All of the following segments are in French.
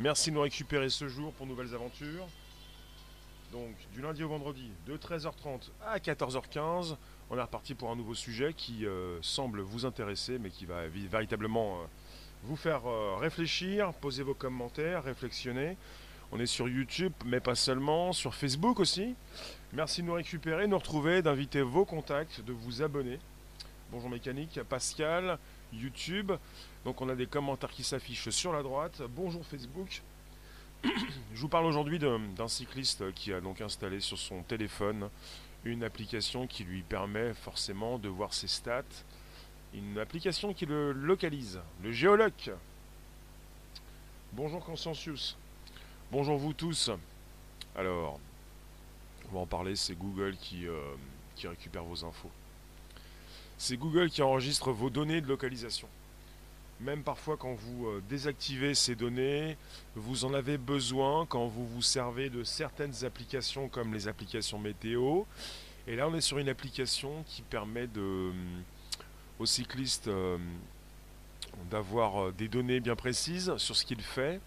Merci de nous récupérer ce jour pour nouvelles aventures. Donc du lundi au vendredi, de 13h30 à 14h15, on est reparti pour un nouveau sujet qui euh, semble vous intéresser, mais qui va véritablement euh, vous faire euh, réfléchir, poser vos commentaires, réflexionner. On est sur YouTube, mais pas seulement, sur Facebook aussi. Merci de nous récupérer, de nous retrouver, d'inviter vos contacts, de vous abonner. Bonjour Mécanique, Pascal, YouTube. Donc on a des commentaires qui s'affichent sur la droite. Bonjour Facebook. Je vous parle aujourd'hui d'un cycliste qui a donc installé sur son téléphone une application qui lui permet forcément de voir ses stats. Une application qui le localise, le géoloc. Bonjour Consensus. Bonjour vous tous. Alors, on va en parler, c'est Google qui, euh, qui récupère vos infos. C'est Google qui enregistre vos données de localisation. Même parfois quand vous euh, désactivez ces données, vous en avez besoin quand vous vous servez de certaines applications comme les applications météo. Et là on est sur une application qui permet de, euh, aux cyclistes d'avoir des données bien précises sur ce qu'il fait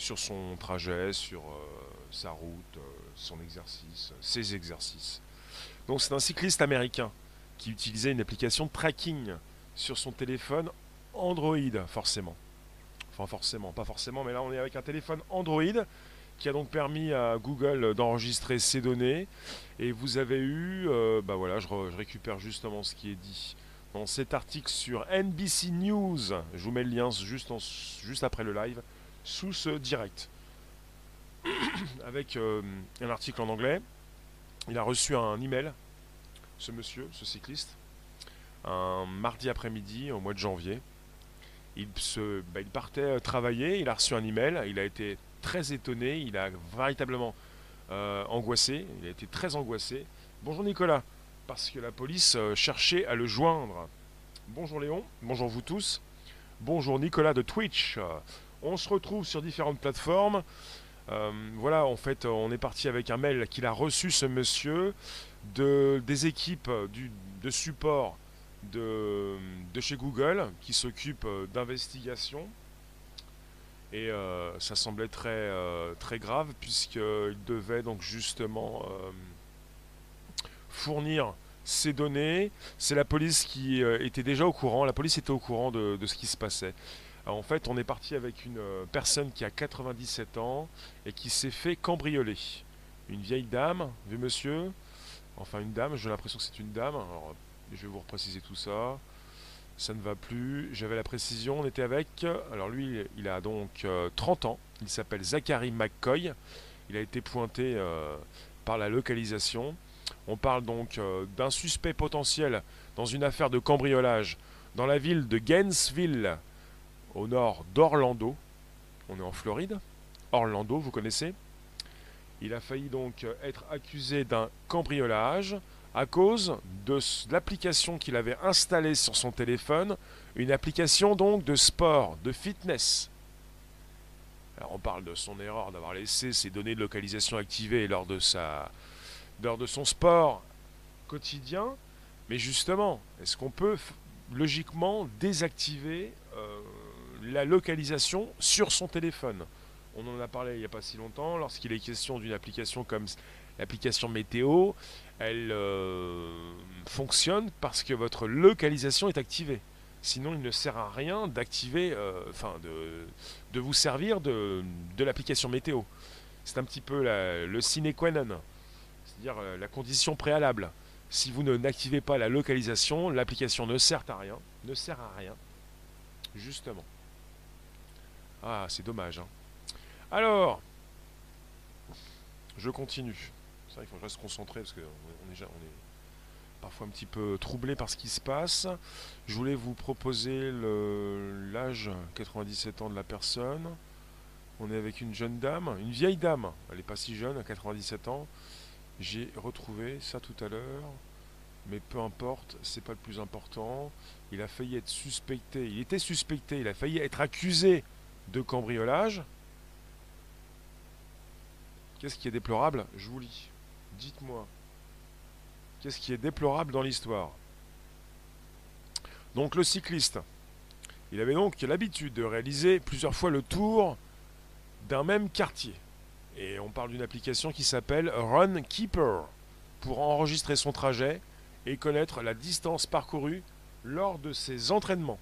sur son trajet, sur euh, sa route, euh, son exercice, ses exercices. Donc c'est un cycliste américain qui utilisait une application de tracking sur son téléphone Android, forcément. Enfin forcément, pas forcément, mais là on est avec un téléphone Android qui a donc permis à Google d'enregistrer ses données. Et vous avez eu, euh, bah voilà, je, récupère justement ce qui est dit dans cet article sur NBC News. Je vous mets le lien juste, juste après le live sous ce direct. Avec euh, un article en anglais. Il a reçu un email, ce monsieur, ce cycliste, un mardi après-midi au mois de janvier. Il, se, bah, partait euh, travailler, il a reçu un email, il a été très étonné, il a véritablement euh, angoissé, il a été très angoissé. Bonjour Nicolas, parce que la police cherchait à le joindre. Bonjour Léon, bonjour vous tous. Bonjour Nicolas de Twitch. On se retrouve sur différentes plateformes. Euh, voilà, en fait, on est parti avec un mail qu'il a reçu, ce monsieur, de, des équipes de support de, chez Google qui s'occupent d'investigation. Et euh, ça semblait très, euh, très grave puisqu'il devait donc justement fournir ces données. C'est la police qui était déjà au courant, la police était au courant de, ce qui se passait en fait, on est parti avec une euh, personne qui a 97 ans et qui s'est fait cambrioler. Une vieille dame, vu monsieur Enfin, une dame, j'ai l'impression que c'est une dame. Je vais vous repréciser tout ça. Ça ne va plus. J'avais la précision. On était avec. Alors, lui, il a donc 30 euh, ans. Il s'appelle Zachary McCoy. Il a été pointé euh, par la localisation. On parle donc d'un suspect potentiel dans une affaire de cambriolage dans la ville de Gainesville, au nord d'Orlando. On est en Floride. Orlando, vous connaissez. Il a failli donc être accusé d'un cambriolage à cause de l'application qu'il avait installée sur son téléphone, une application donc de sport, de fitness. On parle de son erreur d'avoir laissé ses données de localisation activées lors de, sa, lors de son sport quotidien, mais justement, est-ce qu'on peut logiquement désactiver euh, la localisation sur son téléphone? On en a parlé il n'y a pas si longtemps, lorsqu'il est question d'une application comme l'application météo, elle euh, fonctionne parce que votre localisation est activée. Sinon, il ne sert à rien d'activer, euh, enfin, de, vous servir de, de l'application météo. C'est un petit peu le sine qua non, c'est-à-dire euh, la condition préalable. Si vous n'activez pas la localisation, l'application ne sert à rien, ne sert à rien, justement. Ah, c'est dommage. Hein. Alors, je continue. C'est vrai qu'il faut que je reste concentré parce qu'on est, on est parfois un petit peu troublé par ce qui se passe. Je voulais vous proposer l'âge 97 ans de la personne. On est avec une jeune dame, une vieille dame. Elle n'est pas si jeune, à 97 ans. J'ai retrouvé ça tout à l'heure. Mais peu importe, c'est pas le plus important. Il a failli être suspecté. Il était suspecté. Il a failli être accusé de cambriolage. Qu'est-ce qui est déplorable? Je vous lis. Dites-moi. Qu'est-ce qui est déplorable dans l'histoire? Donc le cycliste Il avait donc l'habitude de réaliser plusieurs fois le tour d'un même quartier. Et on parle d'une application qui s'appelle Runkeeper pour enregistrer son trajet et connaître la distance parcourue lors de ses entraînements.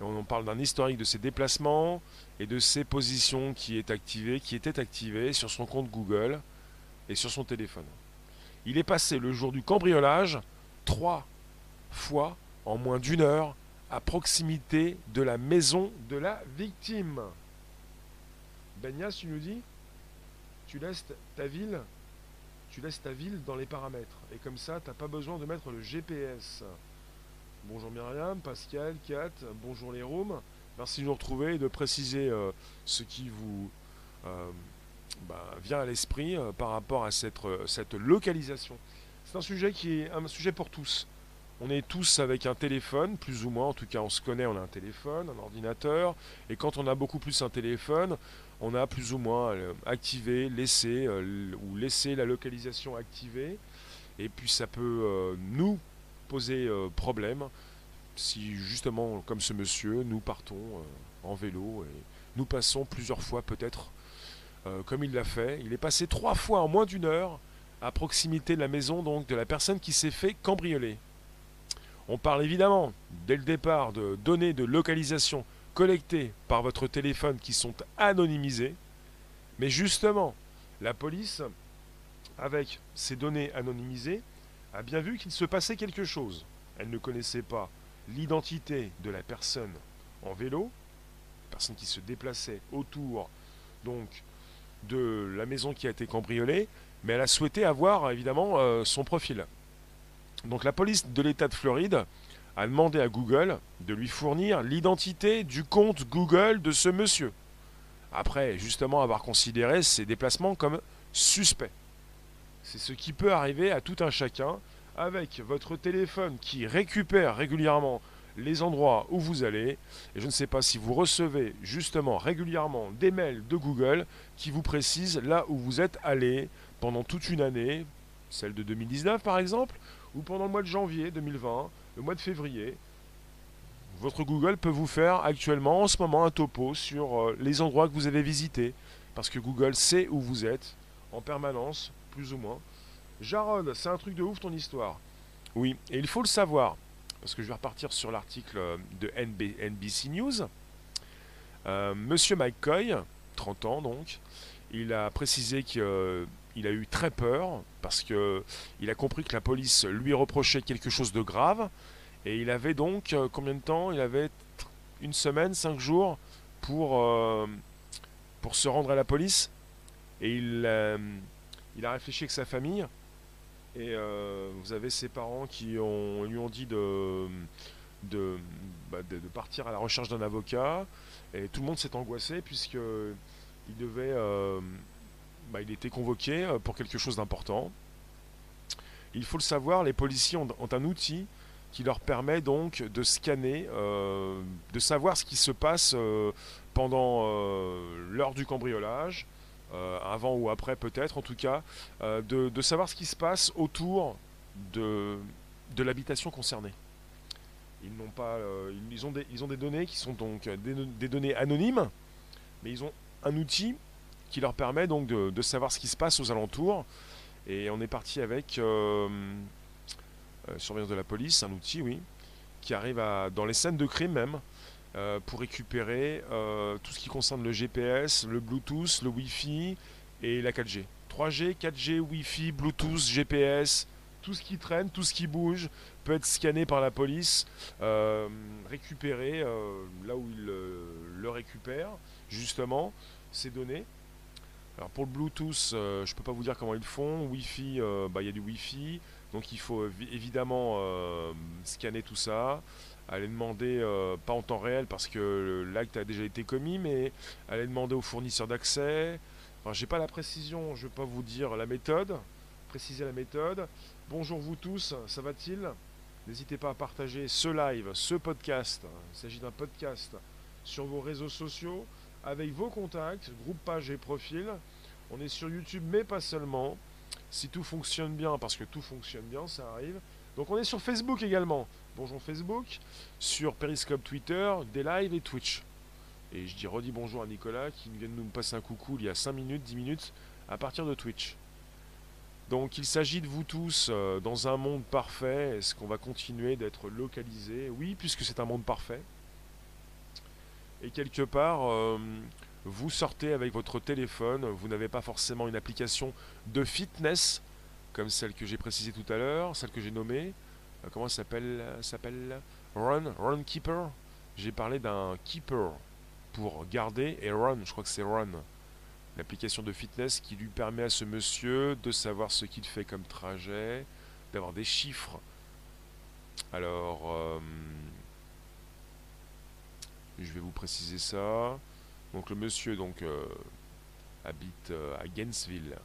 on parle d'un historique de ses déplacements et de ses positions qui est activé, qui était sur son compte Google et sur son téléphone. Il est passé le jour du cambriolage trois fois en moins d'une heure à proximité de la maison de la victime. Benias, tu nous dis Tu laisses ta ville tu laisses ta ville dans les paramètres. Et comme ça, tu n'as pas besoin de mettre le GPS. Bonjour Myriam, Pascal, Kat, bonjour les. Merci de nous retrouver et de préciser euh, ce qui vous euh, bah, vient à l'esprit euh, par rapport à cette, cette localisation. C'est un sujet qui est un sujet pour tous. On est tous avec un téléphone, plus ou moins, en tout cas on se connaît, on a un téléphone, un ordinateur, et quand on a beaucoup plus un téléphone, on a plus ou moins euh, activé, laissé, euh, ou laissé la localisation activée, et puis ça peut euh, nous poser problème si justement, comme ce monsieur, nous partons en vélo et nous passons plusieurs fois peut-être comme il l'a fait. Il est passé trois fois en moins d'une heure à proximité de la maison donc de la personne qui s'est fait cambrioler. On parle évidemment, dès le départ, de données de localisation collectées par votre téléphone qui sont anonymisées. Mais justement, la police, avec ces données anonymisées, a bien vu qu'il se passait quelque chose. Elle ne connaissait pas l'identité de la personne en vélo, personne qui se déplaçait autour donc de la maison qui a été cambriolée, mais elle a souhaité avoir évidemment euh, son profil. Donc la police de l'État de Floride a demandé à Google de lui fournir l'identité du compte Google de ce monsieur. Après, justement, avoir considéré ses déplacements comme suspects. C'est ce qui peut arriver à tout un chacun avec votre téléphone qui récupère régulièrement les endroits où vous allez. Et je ne sais pas si vous recevez justement régulièrement des mails de Google qui vous précisent là où vous êtes allé pendant toute une année, celle de 2019 par exemple, ou pendant le mois de janvier 2020, le mois de février, votre Google peut vous faire actuellement, en ce moment, un topo sur euh, les endroits que vous avez visités. Parce que Google sait où vous êtes, en permanence, plus ou moins. Jarod, c'est un truc de ouf ton histoire. Oui, et il faut le savoir, parce que je vais repartir sur l'article euh, de NBC News. Euh, Monsieur Mike Coy, 30 ans donc, il a précisé qu'il a eu très peur parce que il a compris que la police lui reprochait quelque chose de grave et il avait donc euh, combien de temps? Il avait une semaine, cinq jours pour euh, pour se rendre à la police et il euh, il a réfléchi avec sa famille et vous avez ses parents qui lui ont dit bah, de, partir à la recherche d'un avocat et tout le monde s'est angoissé puisque il devait bah, il était convoqué euh, pour quelque chose d'important. Il faut le savoir, les policiers ont, un outil qui leur permet donc de scanner, euh, de savoir ce qui se passe euh, pendant l'heure du cambriolage, avant ou après peut-être en tout cas, de, savoir ce qui se passe autour de, l'habitation concernée. Ils n'ont pas, des, ils ont des données qui sont donc des données anonymes, mais ils ont un outil qui leur permet donc de, savoir ce qui se passe aux alentours. Et on est parti avec euh, euh, surveillance de la police, un outil, oui, qui arrive dans les scènes de crime même, euh, pour récupérer tout ce qui concerne le GPS, le Bluetooth, le Wi-Fi et la 4G. 3G, 4G, Wi-Fi, Bluetooth, GPS, tout ce qui traîne, tout ce qui bouge peut être scanné par la police, récupéré là où il le récupère, justement, ces données. Alors pour le Bluetooth, euh, je ne peux pas vous dire comment ils font. Wi-Fi, euh, bah, il y a du Wi-Fi. Donc il faut évidemment euh, scanner tout ça. Aller demander, pas en temps réel parce que l'acte a déjà été commis, mais aller demander au fournisseur d'accès. Enfin, j'ai pas la précision, je vais pas vous dire la méthode. Préciser la méthode. Bonjour vous tous, ça va-t-il? N'hésitez pas à partager ce live, ce podcast. Il s'agit d'un podcast sur vos réseaux sociaux avec vos contacts, groupe, page et profil. On est sur YouTube, mais pas seulement. Si tout fonctionne bien, parce que tout fonctionne bien, ça arrive. Donc on est sur Facebook également. Donjon Facebook, sur Periscope Twitter, des lives et Twitch. Et je dis redis bonjour à Nicolas qui vient de nous passer un coucou il y a 5 minutes, 10 minutes, à partir de Twitch. Donc il s'agit de vous tous euh, dans un monde parfait. Est-ce qu'on va continuer d'être localisé? Oui, puisque c'est un monde parfait. Et quelque part, euh, vous sortez avec votre téléphone, vous n'avez pas forcément une application de fitness, comme celle que j'ai précisée tout à l'heure, celle que j'ai nommée. Euh, comment ça s'appelle s'appelle Run, Run Keeper. J'ai parlé d'un keeper pour garder et Run, je crois que c'est Run. L'application de fitness qui lui permet à ce monsieur de savoir ce qu'il fait comme trajet, d'avoir des chiffres. Alors, euh, je vais vous préciser ça. Donc le monsieur donc euh, habite euh, à Gainesville.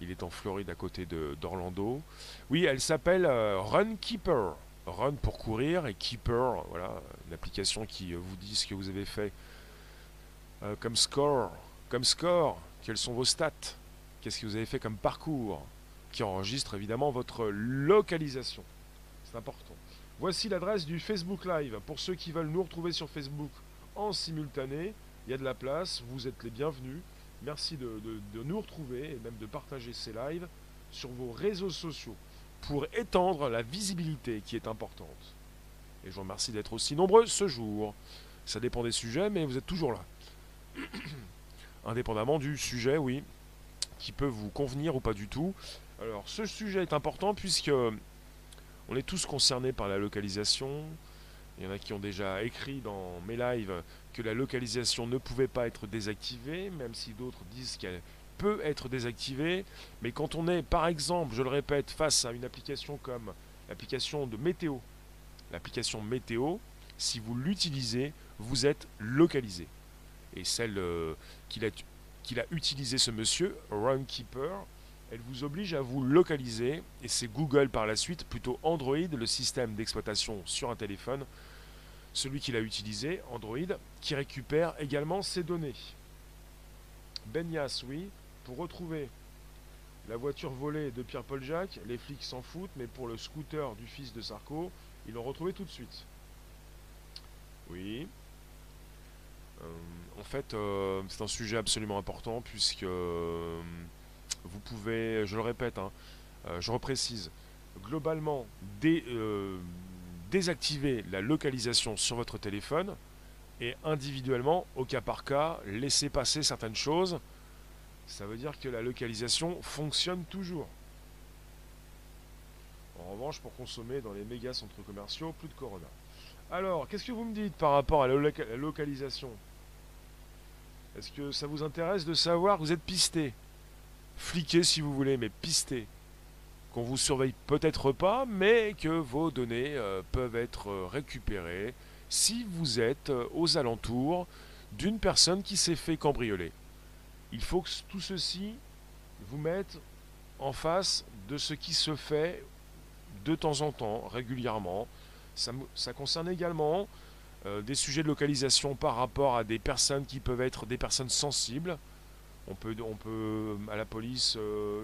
Il est en Floride à côté d'Orlando. Oui, elle s'appelle euh, Runkeeper. Run pour courir et Keeper, voilà, une application qui vous dit ce que vous avez fait comme score. Comme score, quelles sont vos stats? Qu'est-ce que vous avez fait comme parcours? Qui enregistre évidemment votre localisation. C'est important. Voici l'adresse du Facebook Live. Pour ceux qui veulent nous retrouver sur Facebook en simultané, il y a de la place, vous êtes les bienvenus. Merci de, nous retrouver et même de partager ces lives sur vos réseaux sociaux pour étendre la visibilité qui est importante. Et je vous remercie d'être aussi nombreux ce jour. Ça dépend des sujets, mais vous êtes toujours là. Indépendamment du sujet, oui, qui peut vous convenir ou pas du tout. Alors, ce sujet est important puisque on est tous concernés par la localisation. Il y en a qui ont déjà écrit dans mes lives que la localisation ne pouvait pas être désactivée, même si d'autres disent qu'elle peut être désactivée. Mais quand on est, par exemple, je le répète, face à une application comme l'application de météo, l'application météo, si vous l'utilisez, vous êtes localisé. Et celle euh, qu'il a, qu'il a utilisée ce monsieur, Runkeeper, elle vous oblige à vous localiser, et c'est Google par la suite, plutôt Android, le système d'exploitation sur un téléphone, celui qu'il a utilisé, Android, qui récupère également ces données. Benias, oui, pour retrouver la voiture volée de Pierre-Paul Jacques, les flics s'en foutent, mais pour le scooter du fils de Sarko, ils l'ont retrouvé tout de suite. Oui. Euh, en fait, euh, c'est un sujet absolument important puisque euh, vous pouvez, je le répète, hein, je reprécise, globalement euh, désactiver la localisation sur votre téléphone et individuellement, au cas par cas, laisser passer certaines choses. Ça veut dire que la localisation fonctionne toujours. En revanche, pour consommer dans les méga centres commerciaux, plus de Corona. Alors, qu'est-ce que vous me dites par rapport à la, localisation? Est-ce que ça vous intéresse de savoir? Que vous êtes pisté fliquer si vous voulez, mais pister. Qu'on vous surveille peut-être pas, mais que vos données euh, peuvent être euh, récupérées si vous êtes euh, aux alentours d'une personne qui s'est fait cambrioler. Il faut que tout ceci vous mette en face de ce qui se fait de temps en temps, régulièrement. Ça, ça concerne également des sujets de localisation par rapport à des personnes qui peuvent être des personnes sensibles. On peut, on peut à la police,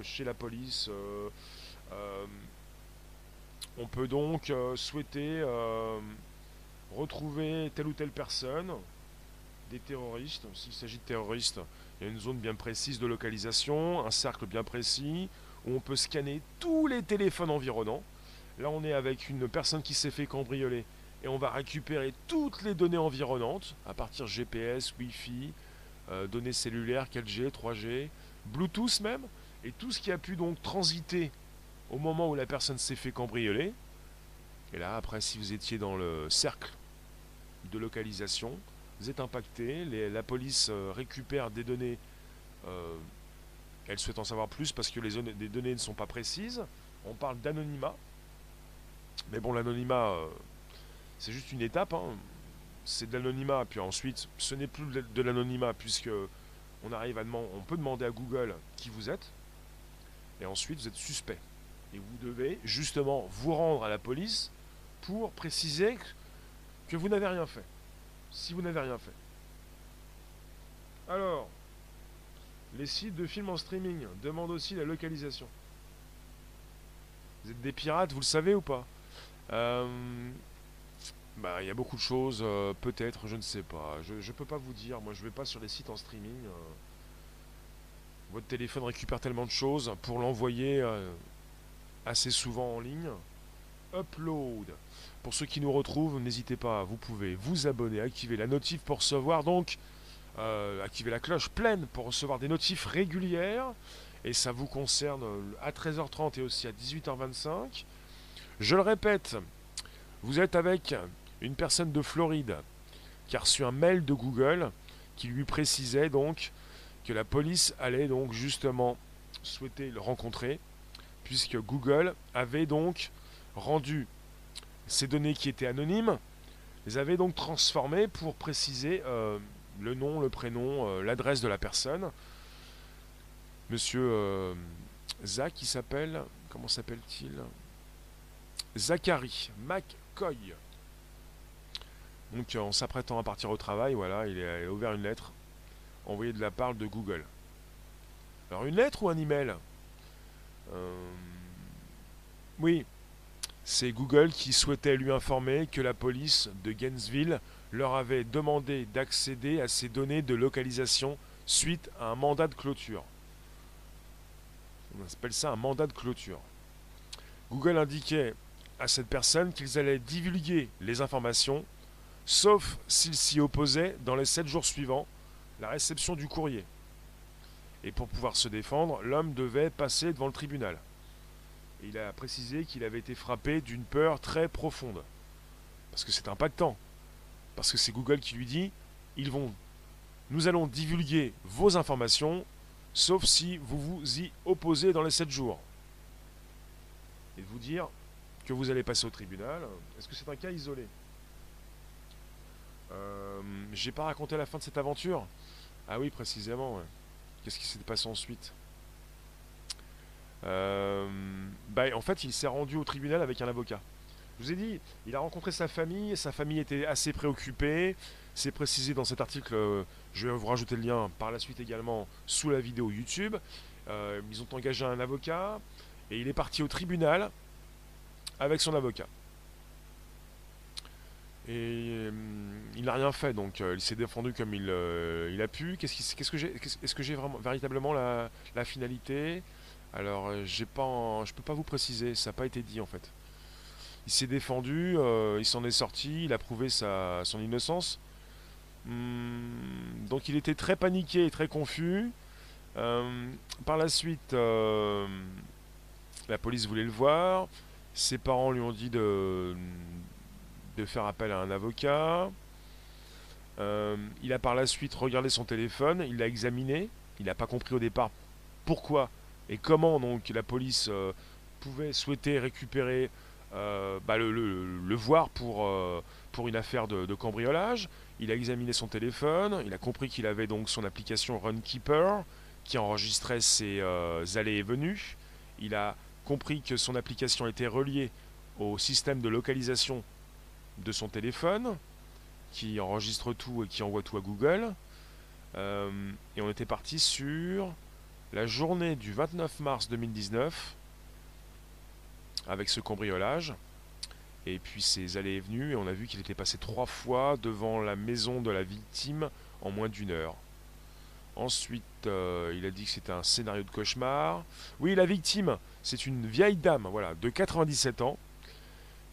chez la police, on peut donc souhaiter retrouver telle ou telle personne, des terroristes. S'il s'agit de terroristes, il y a une zone bien précise de localisation, un cercle bien précis, où on peut scanner tous les téléphones environnants. Là, on est avec une personne qui s'est fait cambrioler et on va récupérer toutes les données environnantes à partir GPS, Wi-Fi, euh, données cellulaires 4G, 3G, Bluetooth même, et tout ce qui a pu donc transiter au moment où la personne s'est fait cambrioler. Et là, après, si vous étiez dans le cercle de localisation, vous êtes impacté, la police euh, récupère des données, euh, elle souhaite en savoir plus parce que les, données ne sont pas précises. On parle d'anonymat, mais bon, l'anonymat, c'est juste une étape. Hein c'est de l'anonymat, puis ensuite, ce n'est plus de l'anonymat, puisque on arrive à demander, on peut demander à Google qui vous êtes, et ensuite vous êtes suspect. Et vous devez justement vous rendre à la police pour préciser que vous n'avez rien fait. Si vous n'avez rien fait. Alors, les sites de films en streaming demandent aussi la localisation. Vous êtes des pirates, vous le savez ou pas? Euh, bah, il y a beaucoup de choses, euh, peut-être, je ne sais pas. Je ne peux pas vous dire. Moi, je vais pas sur les sites en streaming. euh. votre téléphone récupère tellement de choses pour l'envoyer assez souvent en ligne. Upload. Pour ceux qui nous retrouvent, n'hésitez pas, vous pouvez vous abonner, activer la notif pour recevoir donc, euh, activer la cloche pleine pour recevoir des notifs régulières. Et ça vous concerne euh, à 13h30 et aussi à 18h25. Je le répète, vous êtes avec une personne de Floride qui a reçu un mail de Google qui lui précisait donc que la police allait donc justement souhaiter le rencontrer puisque Google avait donc rendu ces données qui étaient anonymes, les avait donc transformées pour préciser euh, le nom, le prénom, euh, l'adresse de la personne. Monsieur euh, Zach, il s'appelle, comment s'appelle-t-il? Zachary McCoy. Donc en s'apprêtant à partir au travail, voilà, il a ouvert une lettre envoyée de la part de Google. Alors une lettre ou un email? Oui, c'est Google qui souhaitait lui informer que la police de Gainesville leur avait demandé d'accéder à ces données de localisation suite à un mandat de clôture. On appelle ça un mandat de clôture. Google indiquait à cette personne qu'ils allaient divulguer les informations, sauf s'ils s'y opposaient dans les 7 jours suivants la réception du courrier. Et pour pouvoir se défendre, l'homme devait passer devant le tribunal. Et il a précisé qu'il avait été frappé d'une peur très profonde. Parce que c'est impactant. Parce que c'est Google qui lui dit ils vont, nous allons divulguer vos informations, sauf si vous vous y opposez dans les 7 jours. Et de vous dire que vous allez passer au tribunal. Est-ce que c'est un cas isolé? Euh, J'ai pas raconté la fin de cette aventure? Ah oui, précisément. ouais. Qu'est-ce qui s'est passé ensuite? Euh, bah, En fait, il s'est rendu au tribunal avec un avocat. Je vous ai dit, il a rencontré sa famille, sa famille était assez préoccupée. C'est précisé dans cet article, euh, je vais vous rajouter le lien par la suite également sous la vidéo YouTube. Euh, ils ont engagé un avocat et il est parti au tribunal avec son avocat. Et hum, il n'a rien fait, donc euh, il s'est défendu comme il, euh, a pu. Qu'est-ce que j'ai, est-ce que j'ai vraiment véritablement la, finalité? Alors, euh, j'ai pas, peux pas vous préciser, ça n'a pas été dit en fait. Il s'est défendu, euh, il s'en est sorti, il a prouvé sa, son innocence. Hum, donc il était très paniqué et très confus. Euh, par la suite, euh, la police voulait le voir. Ses parents lui ont dit de, de faire appel à un avocat. Euh, il a par la suite regardé son téléphone, il l'a examiné. Il n'a pas compris au départ pourquoi et comment donc la police euh, pouvait souhaiter récupérer euh, bah, le, voir pour, une affaire de, de cambriolage. Il a examiné son téléphone, il a compris qu'il avait donc son application Runkeeper qui enregistrait ses allées et venues. Il a compris que son application était reliée au système de localisation de son téléphone qui enregistre tout et qui envoie tout à Google. Euh, et on était parti sur la journée du 29 mars 2019 avec ce cambriolage. Et puis ses allées et venues, et on a vu qu'il était passé trois fois devant la maison de la victime en moins d'une heure. Ensuite, euh, il a dit que c'était un scénario de cauchemar. Oui, la victime, c'est une vieille dame, voilà, de 97 ans,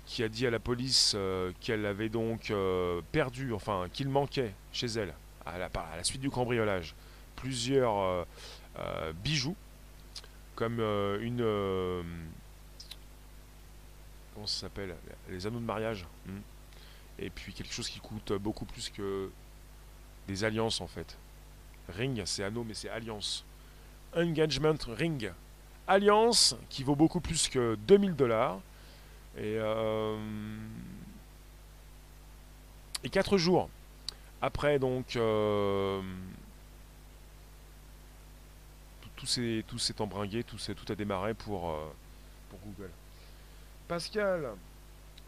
qui a dit à la police euh, qu'elle avait donc euh, perdu, enfin, qu'il manquait chez elle, à la, suite du cambriolage, plusieurs euh, bijoux, comme une. comment ça s'appelle Les anneaux de mariage. hmm. Et puis quelque chose qui coûte beaucoup plus que des alliances en fait. Ring, c'est anneau, mais c'est alliance. Engagement ring. Alliance qui vaut beaucoup plus que 2000 dollars. Et, euh, et 4 jours après, donc, euh, tout, s'est tout s'est embringué, tout, tout a démarré pour, euh, pour Google. Pascal,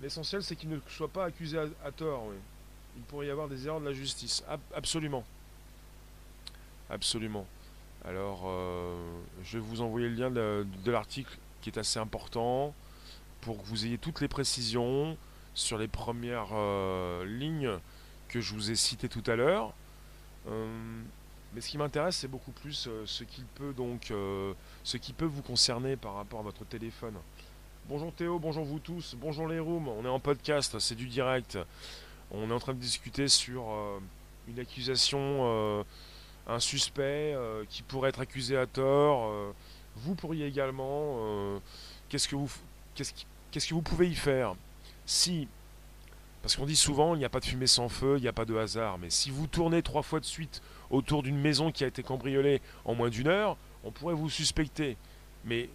l'essentiel c'est qu'il ne soit pas accusé à, tort. Il pourrait y avoir des erreurs de la justice. Ab- absolument. Absolument. Alors, je vais vous envoyer le lien de l'article qui est assez important. Pour que vous ayez toutes les précisions sur les premières euh, lignes que je vous ai citées tout à l'heure. Euh, mais ce qui m'intéresse, c'est beaucoup plus euh, ce qui peut donc, ce qui peut vous concerner par rapport à votre téléphone. Bonjour Théo, bonjour vous tous, bonjour les rooms. On est en podcast, c'est du direct. On est en train de discuter sur une accusation, un suspect qui pourrait être accusé à tort. vous pourriez également. qu'est-ce que vous, qu'est-ce, qu'est-ce que vous pouvez y faire? Si, parce qu'on dit souvent, il n'y a pas de fumée sans feu, il n'y a pas de hasard, mais si vous tournez trois fois de suite autour d'une maison qui a été cambriolée en moins d'une heure, on pourrait vous suspecter. Mais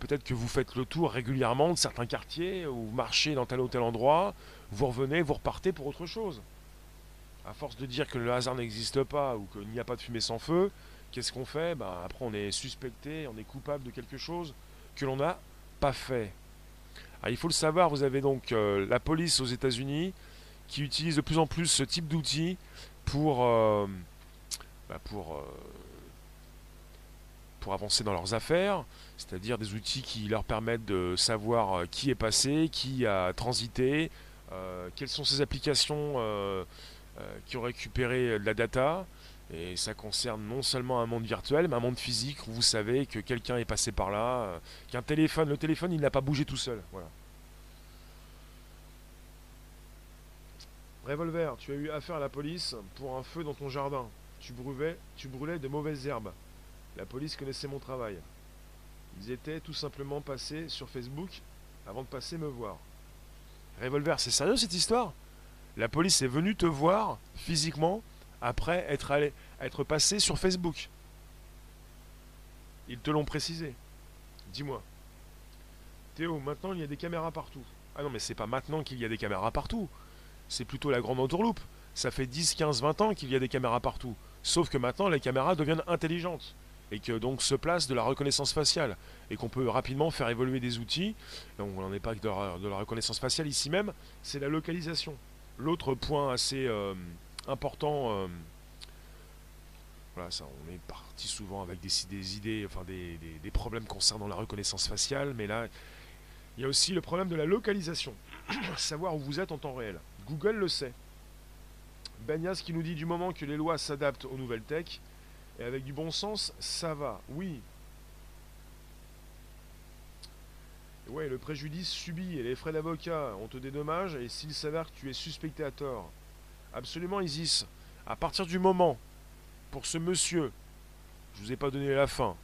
peut-être que vous faites le tour régulièrement de certains quartiers, ou vous marchez dans tel ou tel endroit, vous revenez, vous repartez pour autre chose. À force de dire que le hasard n'existe pas ou qu'il n'y a pas de fumée sans feu, qu'est-ce qu'on fait? Ben, Après, on est suspecté, on est coupable de quelque chose que l'on n'a pas fait. Ah, il faut le savoir, vous avez donc euh, la police aux États-Unis qui utilise de plus en plus ce type d'outils pour, euh, bah, pour, euh, pour avancer dans leurs affaires, c'est-à-dire des outils qui leur permettent de savoir qui est passé, qui a transité, quelles sont ces applications qui ont récupéré de la data. Et ça concerne non seulement un monde virtuel, mais un monde physique où vous savez que quelqu'un est passé par là, euh, qu'un téléphone, le téléphone, il n'a pas bougé tout seul. Voilà. Revolver, tu as eu affaire à la police pour un feu dans ton jardin. Tu brûlais, tu brûlais de mauvaises herbes. La police connaissait mon travail. Ils étaient tout simplement passés sur Facebook avant de passer me voir. Revolver, c'est sérieux cette histoire? La police est venue te voir physiquement après être, allé, être passé sur Facebook. Ils te l'ont précisé. Dis-moi. Théo, maintenant il y a des caméras partout. Ah non, mais c'est pas maintenant qu'il y a des caméras partout. C'est plutôt la grande entourloupe. Ça fait 10, 15, 20 ans qu'il y a des caméras partout. Sauf que maintenant les caméras deviennent intelligentes. Et que donc se place de la reconnaissance faciale. Et qu'on peut rapidement faire évoluer des outils. Donc on n'en est pas que de la, reconnaissance faciale ici même. C'est la localisation. L'autre point assez. Euh, important. Euh, voilà, ça, on est parti souvent avec des, idées, enfin des, problèmes concernant la reconnaissance faciale, mais là, il y a aussi le problème de la localisation, savoir où vous êtes en temps réel. Google le sait. Benias qui nous dit du moment que les lois s'adaptent aux nouvelles tech, et avec du bon sens, ça va. Oui. Ouais, le préjudice subi et les frais d'avocat, on te dédommage, et s'il s'avère que tu es suspecté à tort, Absolument, Isis. À partir du moment, pour ce monsieur, je vous ai pas donné la fin,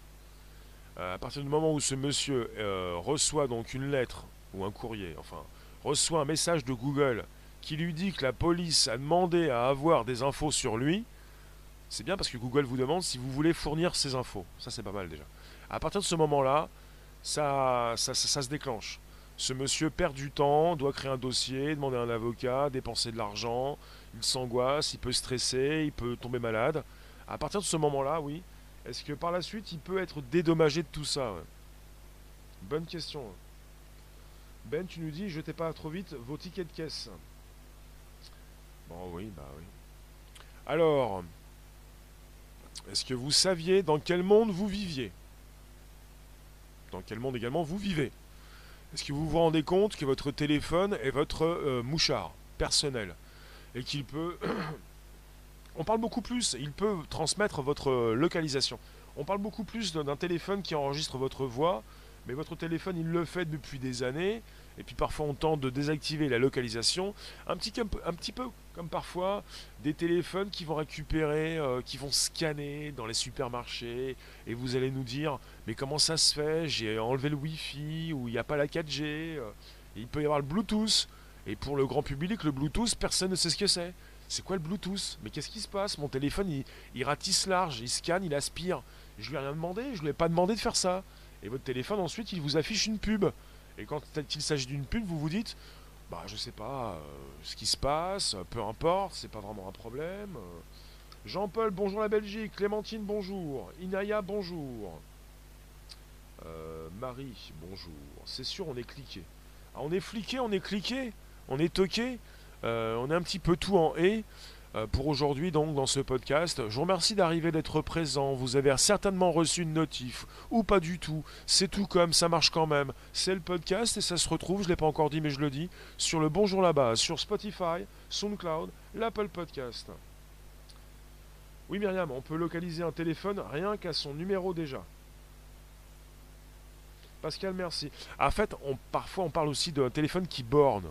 euh, à partir du moment où ce monsieur euh, reçoit donc une lettre ou un courrier, enfin, reçoit un message de Google qui lui dit que la police a demandé à avoir des infos sur lui, c'est bien parce que Google vous demande si vous voulez fournir ces infos. Ça, c'est pas mal déjà. À partir de ce moment-là, ça, ça, se déclenche. Ce monsieur perd du temps, doit créer un dossier, demander un avocat, dépenser de l'argent, il s'angoisse, il peut stresser, il peut tomber malade. À partir de ce moment-là, oui, est-ce que par la suite il peut être dédommagé de tout ça Bonne question. Ben, tu nous dis, jetez pas trop vite vos tickets de caisse. Bon, oui, bah oui. Alors, est-ce que vous saviez dans quel monde vous viviez? Dans quel monde également vous vivez? Est-ce que vous vous rendez compte que votre téléphone est votre euh, mouchard personnel? Et qu'il peut... On parle beaucoup plus, il peut transmettre votre localisation. On parle beaucoup plus d'un téléphone qui enregistre votre voix, mais votre téléphone il le fait depuis des années, et puis parfois on tente de désactiver la localisation, un petit, un petit peu comme parfois des téléphones qui vont récupérer, euh, qui vont scanner dans les supermarchés, et vous allez nous dire, mais comment ça se fait, j'ai enlevé le Wi-Fi, ou il n'y a pas la 4G, euh, il peut y avoir le Bluetooth, et pour le grand public, le Bluetooth, personne ne sait ce que c'est. C'est quoi le Bluetooth? Mais qu'est-ce qui se passe? Mon téléphone, il, ratisse large, il scanne, il aspire. Je lui ai rien demandé, je lui ai pas demandé de faire ça. Et votre téléphone, ensuite, il vous affiche une pub. Et quand il s'agit d'une pub, vous vous dites, bah je sais pas euh, ce qui se passe, peu importe, c'est pas vraiment un problème. Jean-Paul, bonjour la Belgique. Clémentine, bonjour. Inaya, bonjour. Euh, Marie, bonjour. C'est sûr, on est cliqué. Ah, on est fliqué, on est cliqué? On est toqué, euh, on est un petit peu tout en et. euh, pour aujourd'hui donc dans ce podcast. Je vous remercie d'arriver d'être présent. Vous avez certainement reçu une notif ou pas du tout. C'est tout comme ça marche quand même. C'est le podcast et ça se retrouve, je l'ai pas encore dit mais je le dis, sur le Bonjour là-bas, sur Spotify, SoundCloud, l'Apple Podcast. Oui Myriam, on peut localiser un téléphone rien qu'à son numéro déjà. Pascal, merci. En fait, on, parfois on parle aussi d'un téléphone qui borne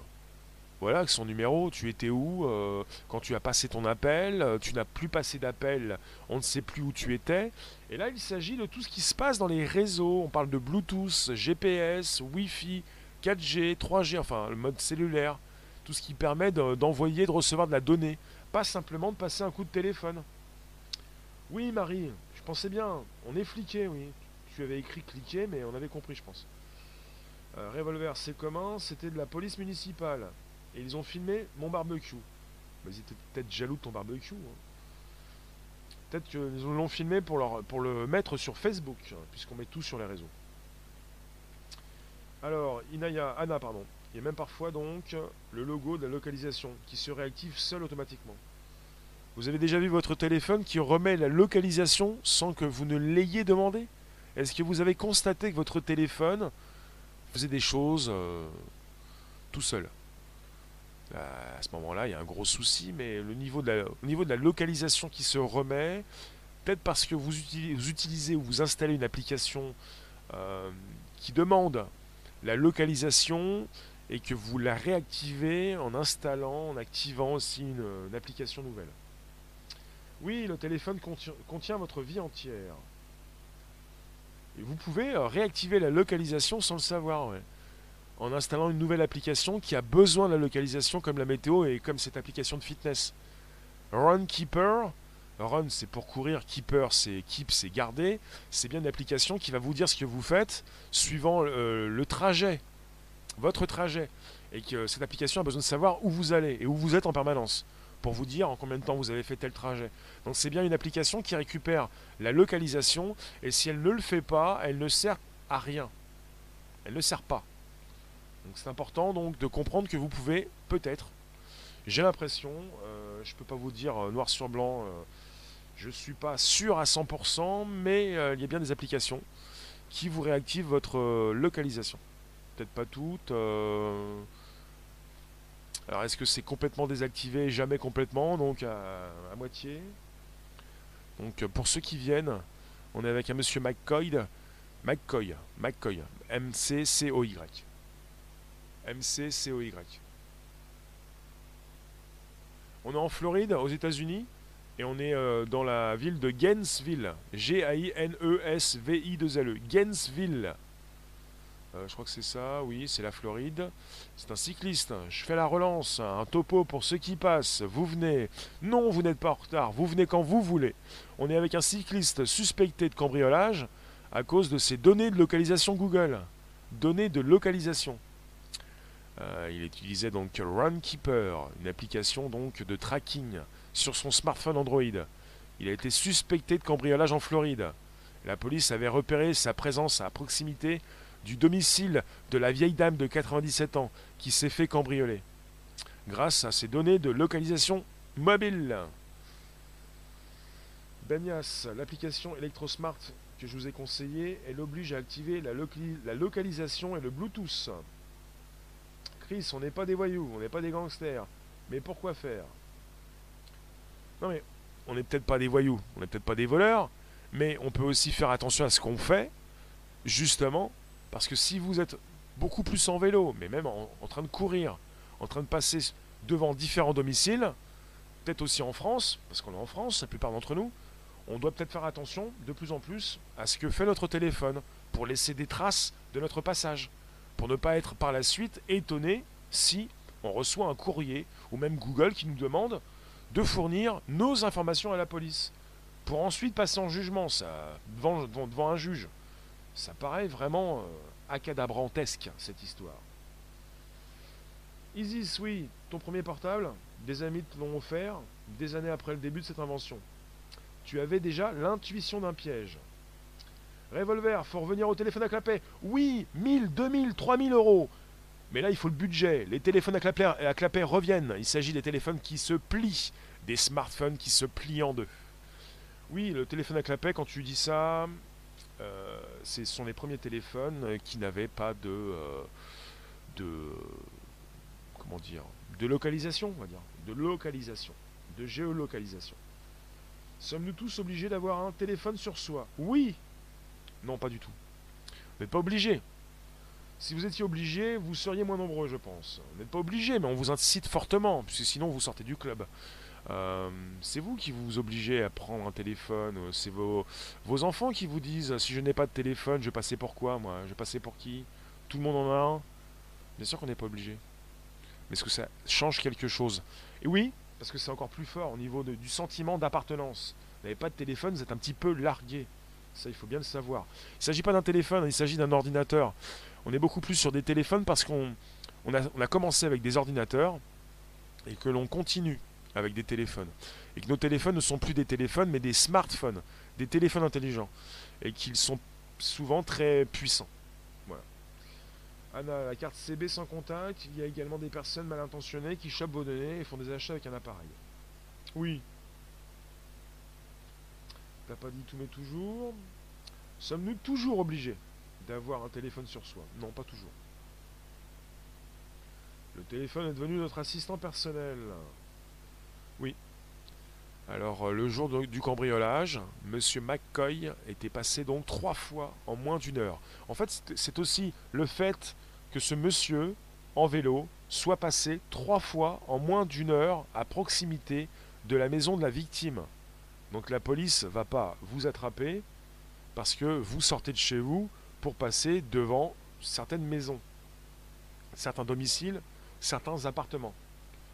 voilà, son numéro, tu étais où euh, quand tu as passé ton appel, euh, tu n'as plus passé d'appel, on ne sait plus où tu étais. Et là, il s'agit de tout ce qui se passe dans les réseaux. On parle de Bluetooth, GPS, Wi-Fi, 4G, 3G, enfin le mode cellulaire, tout ce qui permet d'envoyer, de, recevoir de la donnée, pas simplement de passer un coup de téléphone. Oui, Marie, je pensais bien, on est fliqué, oui. Tu avais écrit cliquer, mais on avait compris, je pense. Euh, revolver, c'est comment C'était de la police municipale. Et ils ont filmé mon barbecue. Étaient peut-être jaloux de ton barbecue. Hein. Peut-être qu'ils l'ont filmé pour, le mettre sur Facebook, hein, puisqu'on met tout sur les réseaux. Alors, Inaya, Anna, pardon. Il y a même parfois donc le logo de la localisation qui se réactive seul automatiquement. Vous avez déjà vu votre téléphone qui remet la localisation sans que vous ne l'ayez demandé? Est-ce que vous avez constaté que votre téléphone faisait des choses euh, tout seul? À ce moment-là, il y a un gros souci, mais le niveau de la, au niveau de la localisation qui se remet, peut-être parce que vous utilisez, ou vous installez une application euh, qui demande la localisation et que vous la réactivez en installant, en activant aussi une, application nouvelle. Oui, le téléphone contient, contient, votre vie entière. Et vous pouvez euh, réactiver la localisation sans le savoir. En installant une nouvelle application qui a besoin de la localisation comme la météo et comme cette application de fitness. Runkeeper, Run c'est pour courir, Keeper c'est keep, c'est garder. C'est bien une application qui va vous dire ce que vous faites suivant euh, le trajet, votre trajet. Et que cette application a besoin de savoir où vous allez et où vous êtes en permanence pour vous dire en combien de temps vous avez fait tel trajet. Donc c'est bien une application qui récupère la localisation et si elle ne le fait pas, elle ne sert à rien. Elle ne sert pas. Donc c'est important donc de comprendre que vous pouvez peut-être, j'ai l'impression, euh, je peux pas vous dire euh, noir sur blanc, euh, je suis pas sûr à 100%, mais il y a bien des applications qui vous réactivent votre localisation. Peut-être pas toutes. Alors est-ce que c'est complètement désactivé? Jamais complètement, donc à, à, moitié. Donc pour ceux qui viennent, on est avec un monsieur McCoy. McCoy, McCoy, M-C-C-O-Y. M-C-C-O-Y. On est en Floride, aux États-Unis, et on est euh, dans la ville de Gainesville. G-A-I-N-E-S-V-I-2-L-E. Gainesville. Euh, je crois que c'est ça, oui, c'est la Floride. C'est un cycliste. Je fais la relance, un topo pour ceux qui passent. Vous venez. Non, vous n'êtes pas en retard. Vous venez quand vous voulez. On est avec un cycliste suspecté de cambriolage à cause de ses données de localisation Google. Données de localisation. Euh, il utilisait donc Runkeeper, une application donc de tracking sur son smartphone Android. Il a été suspecté de cambriolage en Floride. La police avait repéré sa présence à proximité du domicile de la vieille dame de 97 ans qui s'est fait cambrioler. Grâce à ces données de localisation mobile. Benias, l'application ElectroSmart que je vous ai conseillée, elle oblige à activer la localisation et le Bluetooth on n'est pas des voyous, on n'est pas des gangsters. Mais pourquoi faire? Non mais, on n'est peut-être pas des voyous, on n'est peut-être pas des voleurs, mais on peut aussi faire attention à ce qu'on fait, justement, parce que si vous êtes beaucoup plus en vélo, mais même en, train de courir, en train de passer devant différents domiciles, peut-être aussi en France, parce qu'on est en France, la plupart d'entre nous, on doit peut-être faire attention de plus en plus à ce que fait notre téléphone pour laisser des traces de notre passage pour ne pas être par la suite étonné si on reçoit un courrier ou même Google qui nous demande de fournir nos informations à la police pour ensuite passer en jugement ça, devant, un juge. Ça paraît vraiment euh, cette histoire. Isis, oui, ton premier portable, des amis te l'ont offert des années après le début de cette invention. Tu avais déjà l'intuition d'un piège. Revolver, faut revenir au téléphone à clapet. Oui, 1000, 2000, 3000 euros. Mais là, il faut le budget. Les téléphones à clapet, reviennent. Il s'agit des téléphones qui se plient. des smartphones qui se plient en deux. Oui, le téléphone à clapet, quand tu dis ça, euh, ce sont les premiers téléphones qui n'avaient pas de, euh, de comment dire, de localisation, on va dire, de localisation, de géolocalisation. Sommes-nous tous obligés d'avoir un téléphone sur soi? Oui. Non, pas du tout. Vous n'êtes pas obligé. Si vous étiez obligé, vous seriez moins nombreux, je pense. Vous n'êtes pas obligé, mais on vous incite fortement, puisque sinon vous sortez du club. Euh, c'est vous qui vous obligez à prendre un téléphone. C'est vos, vos enfants qui vous disent si je n'ai pas de téléphone, je passer pour quoi moi? Je passer pour qui? Tout le monde en a un? Bien sûr qu'on n'est pas obligé. Mais est-ce que ça change quelque chose? Et oui, parce que c'est encore plus fort au niveau du sentiment d'appartenance. Vous n'avez pas de téléphone, vous êtes un petit peu largué. Ça, il faut bien le savoir. Il ne s'agit pas d'un téléphone, il s'agit d'un ordinateur. On est beaucoup plus sur des téléphones parce qu'on on a, on a commencé avec des ordinateurs et que l'on continue avec des téléphones. Et que nos téléphones ne sont plus des téléphones, mais des smartphones, des téléphones intelligents. Et qu'ils sont souvent très puissants. Voilà. Anna, la carte CB sans contact, il y a également des personnes mal intentionnées qui chopent vos données et font des achats avec un appareil. Oui. Pas dit tout mais toujours. Sommes-nous toujours obligés d'avoir un téléphone sur soi? Non, pas toujours. Le téléphone est devenu notre assistant personnel. Oui. Alors, euh, le jour du cambriolage, Monsieur McCoy était passé donc trois fois en moins d'une heure. En fait, c'est aussi le fait que ce monsieur, en vélo, soit passé trois fois en moins d'une heure à proximité de la maison de la victime. Donc la police va pas vous attraper parce que vous sortez de chez vous pour passer devant certaines maisons, certains domiciles, certains appartements.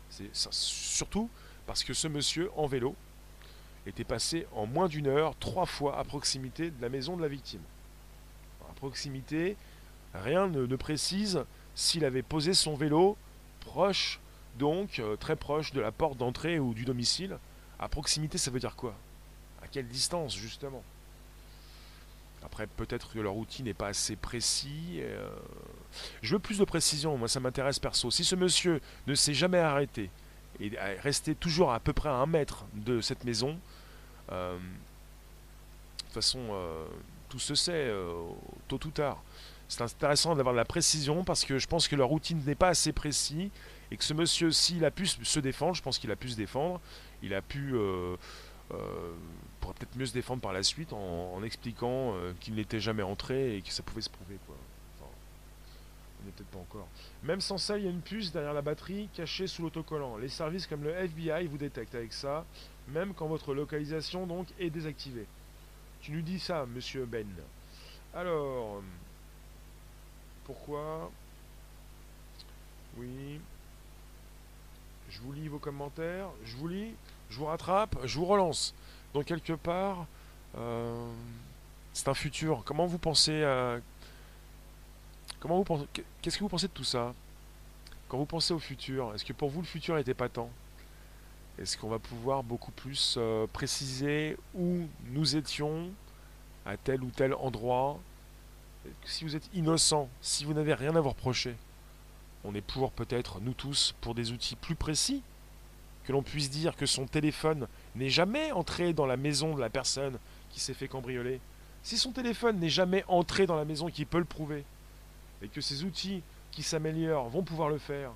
C'est surtout parce que ce monsieur en vélo était passé en moins d'une heure trois fois à proximité de la maison de la victime. À proximité, rien ne, précise s'il avait posé son vélo proche, donc euh, très proche de la porte d'entrée ou du domicile. À proximité, ça veut dire quoi? Quelle distance, justement? Après, peut-être que leur outil n'est pas assez précis. Euh, je veux plus de précision, moi ça m'intéresse perso. Si ce monsieur ne s'est jamais arrêté, et rester toujours à peu près à un mètre de cette maison. Euh, de toute façon, euh, tout se sait, tôt ou tard. C'est intéressant d'avoir de la précision parce que je pense que leur routine n'est pas assez précis et que ce monsieur, s'il a pu se défendre, je pense qu'il a pu se défendre, il a pu peut-être mieux se défendre par la suite en, expliquant qu'il n'était jamais entré et que ça pouvait se prouver. Quoi peut-être pas encore. Même sans ça, il y a une puce derrière la batterie cachée sous l'autocollant. Les services comme le FBI vous détectent avec ça, même quand votre localisation donc est désactivée. Tu nous dis ça, monsieur Ben. Alors, pourquoi? Oui. Je vous lis vos commentaires. Je vous lis, je vous rattrape, je vous relance. Donc quelque part, euh, c'est un futur. Comment vous pensez à Comment vous pensez Qu'est-ce que vous pensez de tout ça? Quand vous pensez au futur, est-ce que pour vous le futur n'était pas tant Est-ce qu'on va pouvoir beaucoup plus euh, préciser où nous étions à tel ou tel endroit? Si vous êtes innocent, si vous n'avez rien à vous reprocher, on est pour peut-être, nous tous, pour des outils plus précis que l'on puisse dire que son téléphone n'est jamais entré dans la maison de la personne qui s'est fait cambrioler. Si son téléphone n'est jamais entré dans la maison qui peut le prouver, et que ces outils qui s'améliorent vont pouvoir le faire.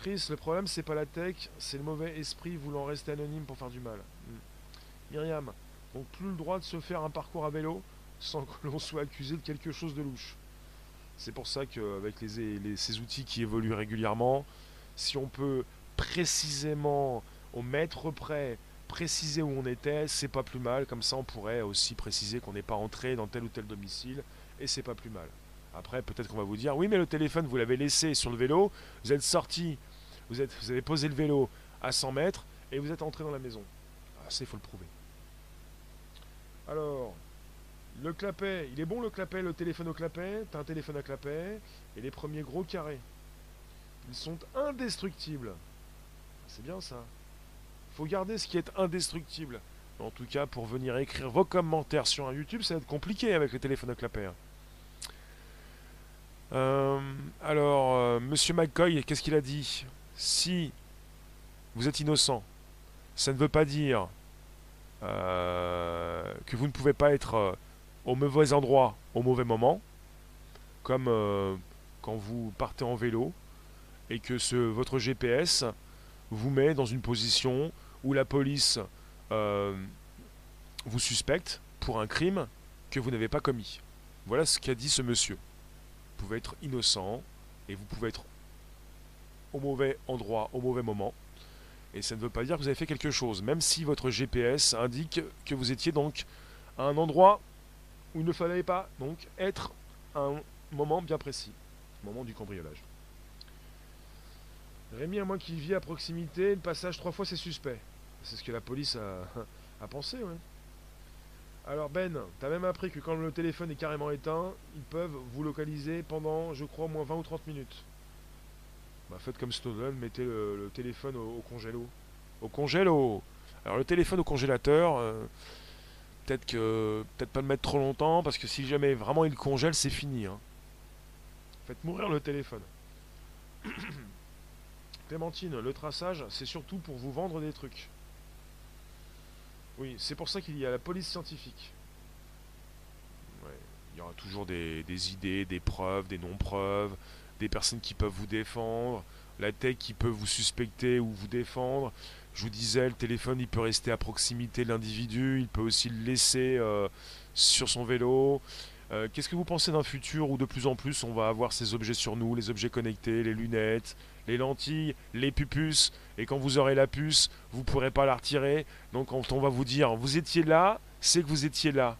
Chris, le problème c'est pas la tech, c'est le mauvais esprit voulant rester anonyme pour faire du mal. Hmm. Myriam, donc plus le droit de se faire un parcours à vélo sans que l'on soit accusé de quelque chose de louche. C'est pour ça qu'avec les, ces outils qui évoluent régulièrement, si on peut précisément, au mètre près, préciser où on était, c'est pas plus mal. Comme ça, on pourrait aussi préciser qu'on n'est pas entré dans tel ou tel domicile, et c'est pas plus mal. Après, peut-être qu'on va vous dire, oui, mais le téléphone, vous l'avez laissé sur le vélo, vous êtes sorti, vous, avez posé le vélo à 100 mètres, et vous êtes entré dans la maison. Ah, ça, il faut le prouver. Alors, le clapet, il est bon le clapet, le téléphone au clapet, t'as un téléphone à clapet, et les premiers gros carrés. Ils sont indestructibles. C'est bien ça. Il faut garder ce qui est indestructible. En tout cas, pour venir écrire vos commentaires sur un YouTube, ça va être compliqué avec le téléphone à clapet. Hein. Euh, alors, euh, Monsieur McCoy, qu'est-ce qu'il a dit? Si vous êtes innocent. Ça ne veut pas dire euh, que vous ne pouvez pas être au mauvais endroit au mauvais moment, comme quand vous partez en vélo et que ce, votre GPS vous met dans une position où la police vous suspecte pour un crime que vous n'avez pas commis. Voilà ce qu'a dit ce monsieur. Vous pouvez être innocent et vous pouvez être au mauvais endroit, au mauvais moment. Et ça ne veut pas dire que vous avez fait quelque chose, même si votre GPS indique que vous étiez donc à un endroit où il ne fallait pas donc être à un moment bien précis, moment du cambriolage. Rémi, à moi qui vit à proximité, le passage trois fois c'est suspect. C'est ce que la police a, pensé, ouais. Alors Ben, t'as même appris que quand le téléphone est carrément éteint, ils peuvent vous localiser pendant, je crois, au moins 20 ou 30 minutes. Bah, faites comme Snowden, mettez le, téléphone au, congélo. Au congélo Alors le téléphone au congélateur, euh, peut-être que peut-être pas le mettre trop longtemps, parce que si jamais vraiment il congèle, c'est fini. Hein. Faites mourir le téléphone. Clémentine, le traçage, c'est surtout pour vous vendre des trucs. Oui, c'est pour ça qu'il y a la police scientifique. il y aura toujours des idées, des preuves, des non-preuves, des personnes qui peuvent vous défendre, la tech qui peut vous suspecter ou vous défendre. Je vous disais, le téléphone, il peut rester à proximité de l'individu, il peut aussi le laisser euh, sur son vélo. Euh, qu'est-ce que vous pensez d'un futur où de plus en plus on va avoir ces objets sur nous, les objets connectés, les lunettes, les lentilles, les pupus, et quand vous aurez la puce, vous pourrez pas la retirer. Donc on va vous dire, vous étiez là, c'est que vous étiez là.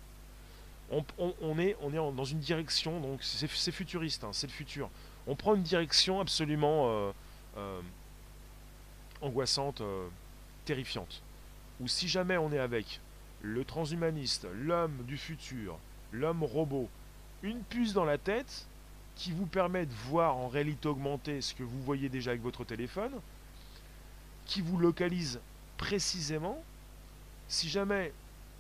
On, est, on est dans une direction, donc c'est futuriste, hein, c'est le futur on prend une direction absolument euh, euh, angoissante, euh, terrifiante. Ou si jamais on est avec le transhumaniste, l'homme du futur, l'homme robot, une puce dans la tête qui vous permet de voir en réalité augmentée ce que vous voyez déjà avec votre téléphone, qui vous localise précisément, si jamais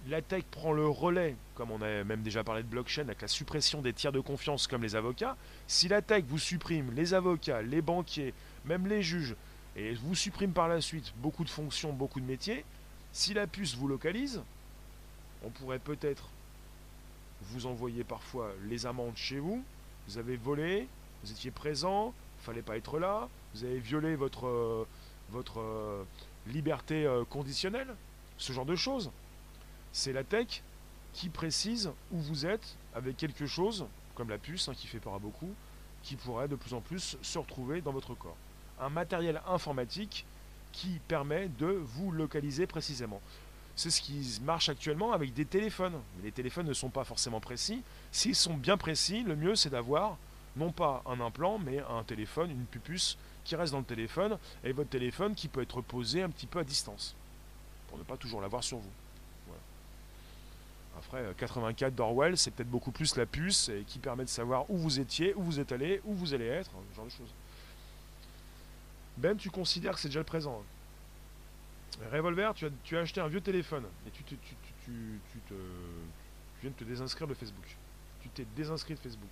la tech prend le relais, comme on a même déjà parlé de blockchain, avec la suppression des tiers de confiance comme les avocats. Si la tech vous supprime les avocats, les banquiers, même les juges, et vous supprime par la suite beaucoup de fonctions, beaucoup de métiers, si la puce vous localise, on pourrait peut-être vous envoyer parfois les amendes chez vous. Vous avez volé, vous étiez présent, fallait pas être là, vous avez violé votre, euh, euh, liberté euh, conditionnelle, ce genre de choses c'est la tech qui précise où vous êtes avec quelque chose, comme la puce, hein, qui fait peur à beaucoup, qui pourrait de plus en plus se retrouver dans votre corps. Un matériel informatique qui permet de vous localiser précisément. C'est ce qui marche actuellement avec des téléphones. les téléphones ne sont pas forcément précis. S'ils sont bien précis, le mieux c'est d'avoir non pas un implant, mais un téléphone, une pupuce qui reste dans le téléphone, et votre téléphone qui peut être posé un petit peu à distance, pour ne pas toujours l'avoir sur vous. Après, 84 d'Orwell, c'est peut-être beaucoup plus la puce et qui permet de savoir où vous étiez, où vous êtes allé, où vous allez être, ce genre de choses. Ben, tu considères que c'est déjà le présent. Revolver, tu as, tu acheté un vieux téléphone et tu, tu, tu, tu, te, viens de te désinscrire de Facebook. Tu t'es désinscrit de Facebook.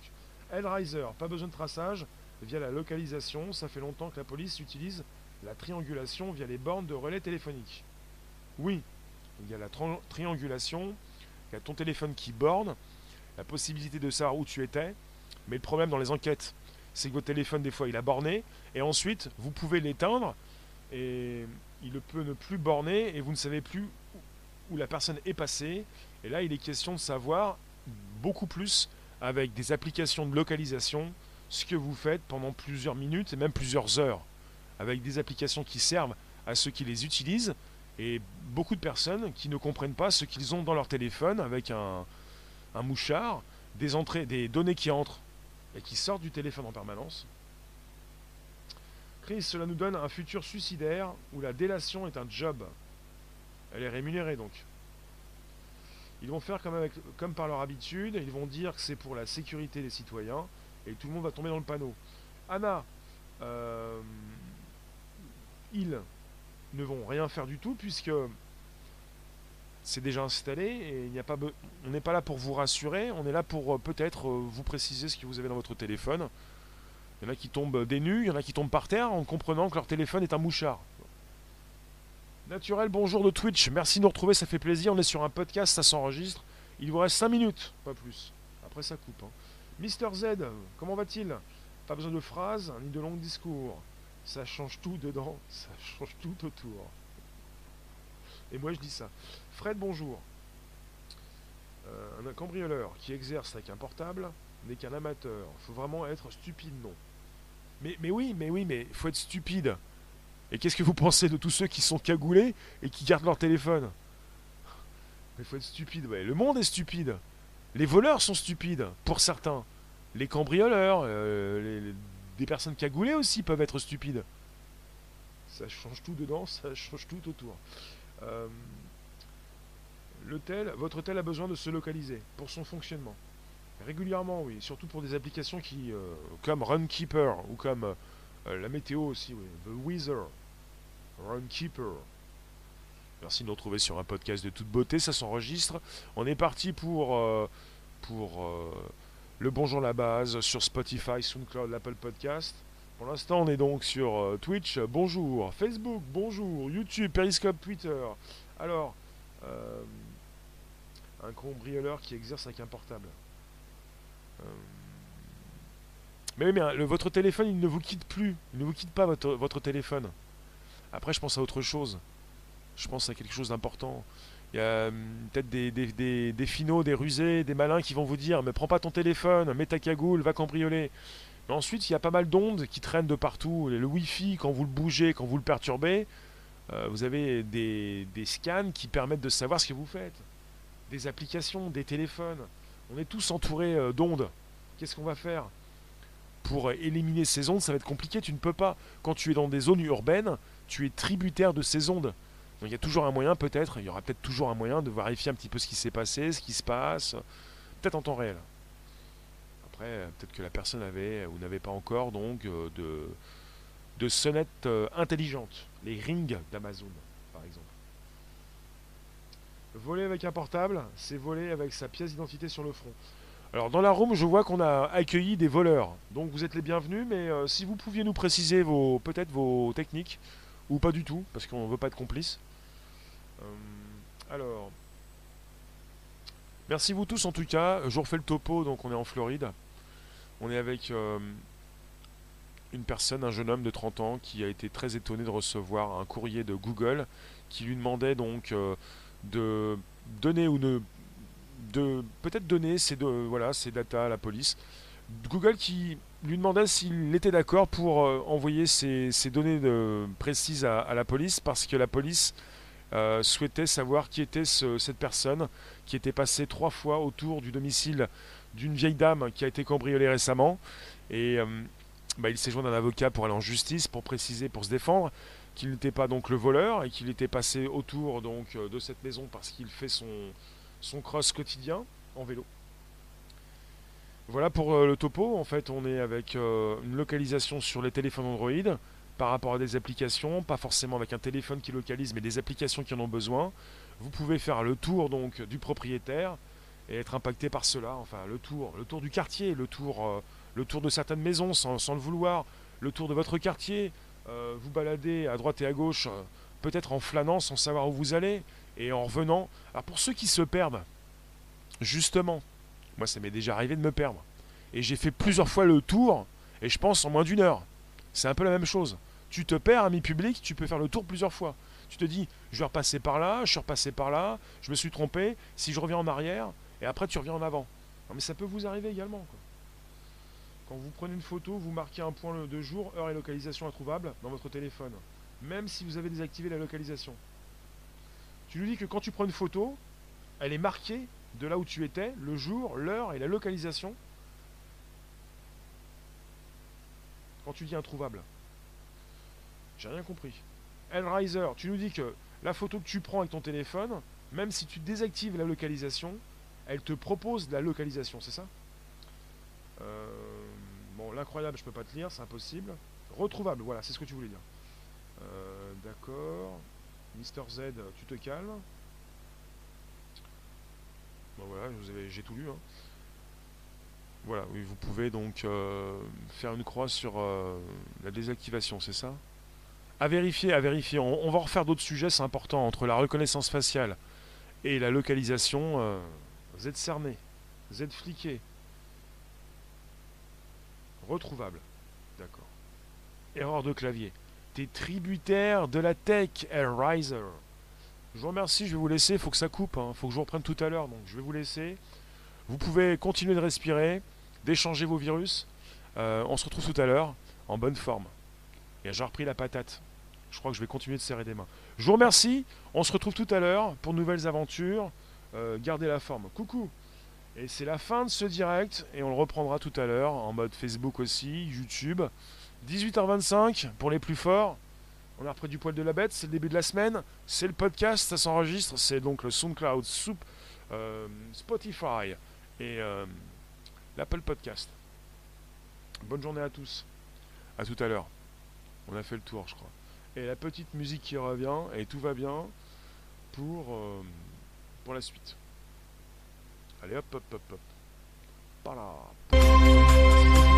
Hellraiser, pas besoin de traçage via la localisation. Ça fait longtemps que la police utilise la triangulation via les bornes de relais téléphoniques. Oui, il y a la triangulation il y a ton téléphone qui borne, la possibilité de savoir où tu étais, mais le problème dans les enquêtes, c'est que votre téléphone, des fois, il a borné, et ensuite, vous pouvez l'éteindre, et il peut ne plus borner, et vous ne savez plus où la personne est passée. Et là, il est question de savoir beaucoup plus avec des applications de localisation ce que vous faites pendant plusieurs minutes et même plusieurs heures, avec des applications qui servent à ceux qui les utilisent, et beaucoup de personnes qui ne comprennent pas ce qu'ils ont dans leur téléphone avec un, mouchard, des entrées, des données qui entrent et qui sortent du téléphone en permanence. Cela nous donne un futur suicidaire où la délation est un job. Elle est rémunérée donc. Ils vont faire comme, avec, comme par leur habitude, ils vont dire que c'est pour la sécurité des citoyens et tout le monde va tomber dans le panneau. Anna, euh, il, ne vont rien faire du tout puisque c'est déjà installé et il n'y a pas on n'est pas là pour vous rassurer, on est là pour euh, peut-être euh, vous préciser ce que vous avez dans votre téléphone. Il y en a qui tombent des nus, il y en a qui tombent par terre en comprenant que leur téléphone est un mouchard. Naturel, bonjour de Twitch. Merci de nous retrouver, ça fait plaisir. On est sur un podcast, ça s'enregistre. Il vous reste 5 minutes, pas plus. Après, ça coupe. Hein. Mister Z, comment va-t-il? Pas besoin de phrases ni de longs discours. Ça change tout dedans, ça change tout autour. Et moi, je dis ça. Fred, bonjour. Euh, un cambrioleur qui exerce avec un portable n'est qu'un amateur. Faut vraiment être stupide, non? Mais, mais oui, mais oui, mais faut être stupide. Et qu'est-ce que vous pensez de tous ceux qui sont cagoulés et qui gardent leur téléphone? Il faut être stupide, ouais. Le monde est stupide. Les voleurs sont stupides, pour certains. Les cambrioleurs, euh, des personnes cagoulées aussi peuvent être stupides. Ça change tout dedans, ça change tout autour. Euh, l'hôtel, votre hôtel a besoin de se localiser pour son fonctionnement. Régulièrement, oui. Surtout pour des applications qui, euh, comme Runkeeper ou comme euh, la météo aussi. The Weather. Runkeeper. Merci de nous retrouver sur un podcast de toute beauté, ça s'enregistre. On est parti pour, euh, pour le Bonjour la base sur Spotify, SoundCloud, l'Apple Podcast. Pour l'instant, on est donc sur Twitch, bonjour, Facebook, bonjour, YouTube, Periscope, Twitter. Alors, un cambrioleur qui exerce avec un portable. Euh, mais oui, mais votre téléphone, il ne vous quitte plus. Il ne vous quitte pas, votre, téléphone. Après, je pense à autre chose. Je pense à quelque chose d'important. Il y a hum, peut-être des, finaux, des rusés, des malins qui vont vous dire Mais prends pas ton téléphone, mets ta cagoule, va cambrioler. Mais ensuite, il y a pas mal d'ondes qui traînent de partout. Le Wi-Fi, quand vous le bougez, quand vous le perturbez, euh, vous avez des scans qui permettent de savoir ce que vous faites. Des applications, des téléphones. On est tous entourés euh, d'ondes. Qu'est-ce qu'on va faire Pour éliminer ces ondes, ça va être compliqué. Tu ne peux pas. Quand tu es dans des zones urbaines, tu es tributaire de ces ondes. Donc il y a toujours un moyen, peut-être, il y aura peut-être toujours un moyen de vérifier un petit peu ce qui s'est passé, ce qui se passe, peut-être en temps réel. Après, peut-être que la personne avait ou n'avait pas encore donc euh, de, de sonnettes euh, intelligentes, les rings d'Amazon. Voler avec un portable, c'est voler avec sa pièce d'identité sur le front. Alors dans la room, je vois qu'on a accueilli des voleurs. Donc vous êtes les bienvenus, mais euh, si vous pouviez nous préciser vos peut-être vos techniques, ou pas du tout, parce qu'on ne veut pas être complice. Euh, alors, merci vous tous en tout cas. Je refais le topo, donc on est en Floride. On est avec euh, une personne, un jeune homme de 30 ans, qui a été très étonné de recevoir un courrier de Google qui lui demandait donc de donner ou de, de peut-être donner ces, voilà, ces data à la police. Google qui lui demandait s'il était d'accord pour euh, envoyer ces, données précises à, la police parce que la police euh, souhaitait savoir qui était cette personne qui était passée trois fois autour du domicile d'une vieille dame qui a été cambriolée récemment. Et euh, bah, il s'est joint d'un avocat pour aller en justice, pour préciser, pour se défendre qu'il n'était pas donc le voleur et qu'il était passé autour donc euh, de cette maison parce qu'il fait son, cross quotidien en vélo. Voilà pour euh, le topo. En fait, on est avec euh, une localisation sur les téléphones Android par rapport à des applications, pas forcément avec un téléphone qui localise, mais des applications qui en ont besoin. Vous pouvez faire le tour donc du propriétaire et être impacté par cela. Enfin, le tour, le tour du quartier, le tour, de certaines maisons sans, le vouloir, le tour de votre quartier, vous baladez à droite et à gauche, euh, peut-être en flânant sans savoir où vous allez, et en revenant. Alors pour ceux qui se perdent, justement, moi ça m'est déjà arrivé de me perdre. Et j'ai fait plusieurs fois le tour, et je pense en moins d'une heure. C'est un peu la même chose. Tu te perds, ami public, tu peux faire le tour plusieurs fois. Tu te dis, je vais repasser par là, je suis repassé par là, je me suis trompé, si je reviens en arrière, et après tu reviens en avant. Non mais ça peut vous arriver également. Quoi. Quand vous prenez une photo, vous marquez un point de jour, heure et localisation introuvable dans votre téléphone. Même si vous avez désactivé la localisation. Tu lui dis que quand tu prends une photo, elle est marquée de là où tu étais, le jour, l'heure et la localisation. Quand tu dis introuvable. J'ai rien compris. Hellraiser, tu nous dis que la photo que tu prends avec ton téléphone, même si tu désactives la localisation, elle te propose la localisation, c'est ça? Euh, l'incroyable, je peux pas te lire, c'est impossible. Retrouvable, voilà, c'est ce que tu voulais dire. Euh, d'accord. Mister Z, tu te calmes. Bon voilà, j'ai tout lu. Hein. Voilà, oui, vous pouvez donc euh, faire une croix sur la désactivation, c'est ça? À vérifier, à vérifier. On, on va refaire d'autres sujets, c'est important. Entre la reconnaissance faciale et la localisation, euh, êtes cerné, êtes fliqué. Retrouvable. D'accord. Erreur de clavier. T'es tributaire de la tech, Riser. Je vous remercie, je vais vous laisser, faut que ça coupe, hein. faut que je vous reprenne tout à l'heure, donc je vais vous laisser. Vous pouvez continuer de respirer, d'échanger vos virus. Euh, on se retrouve tout à l'heure en bonne forme. Et j'ai repris la patate. Je crois que je vais continuer de serrer des mains. Je vous remercie, on se retrouve tout à l'heure pour nouvelles aventures. Euh, gardez la forme. Coucou Et c'est la fin de ce direct, et on le reprendra tout à l'heure en mode Facebook aussi, YouTube. 18h25 pour les plus forts. On a repris du poil de la bête, c'est le début de la semaine, c'est le podcast, ça s'enregistre, c'est donc le SoundCloud, Soup, euh, Spotify et euh, l'Apple Podcast. Bonne journée à tous. À tout à l'heure. On a fait le tour, je crois. Et la petite musique qui revient, et tout va bien pour, euh, pour la suite. Allez hop hop hop hop. Voilà.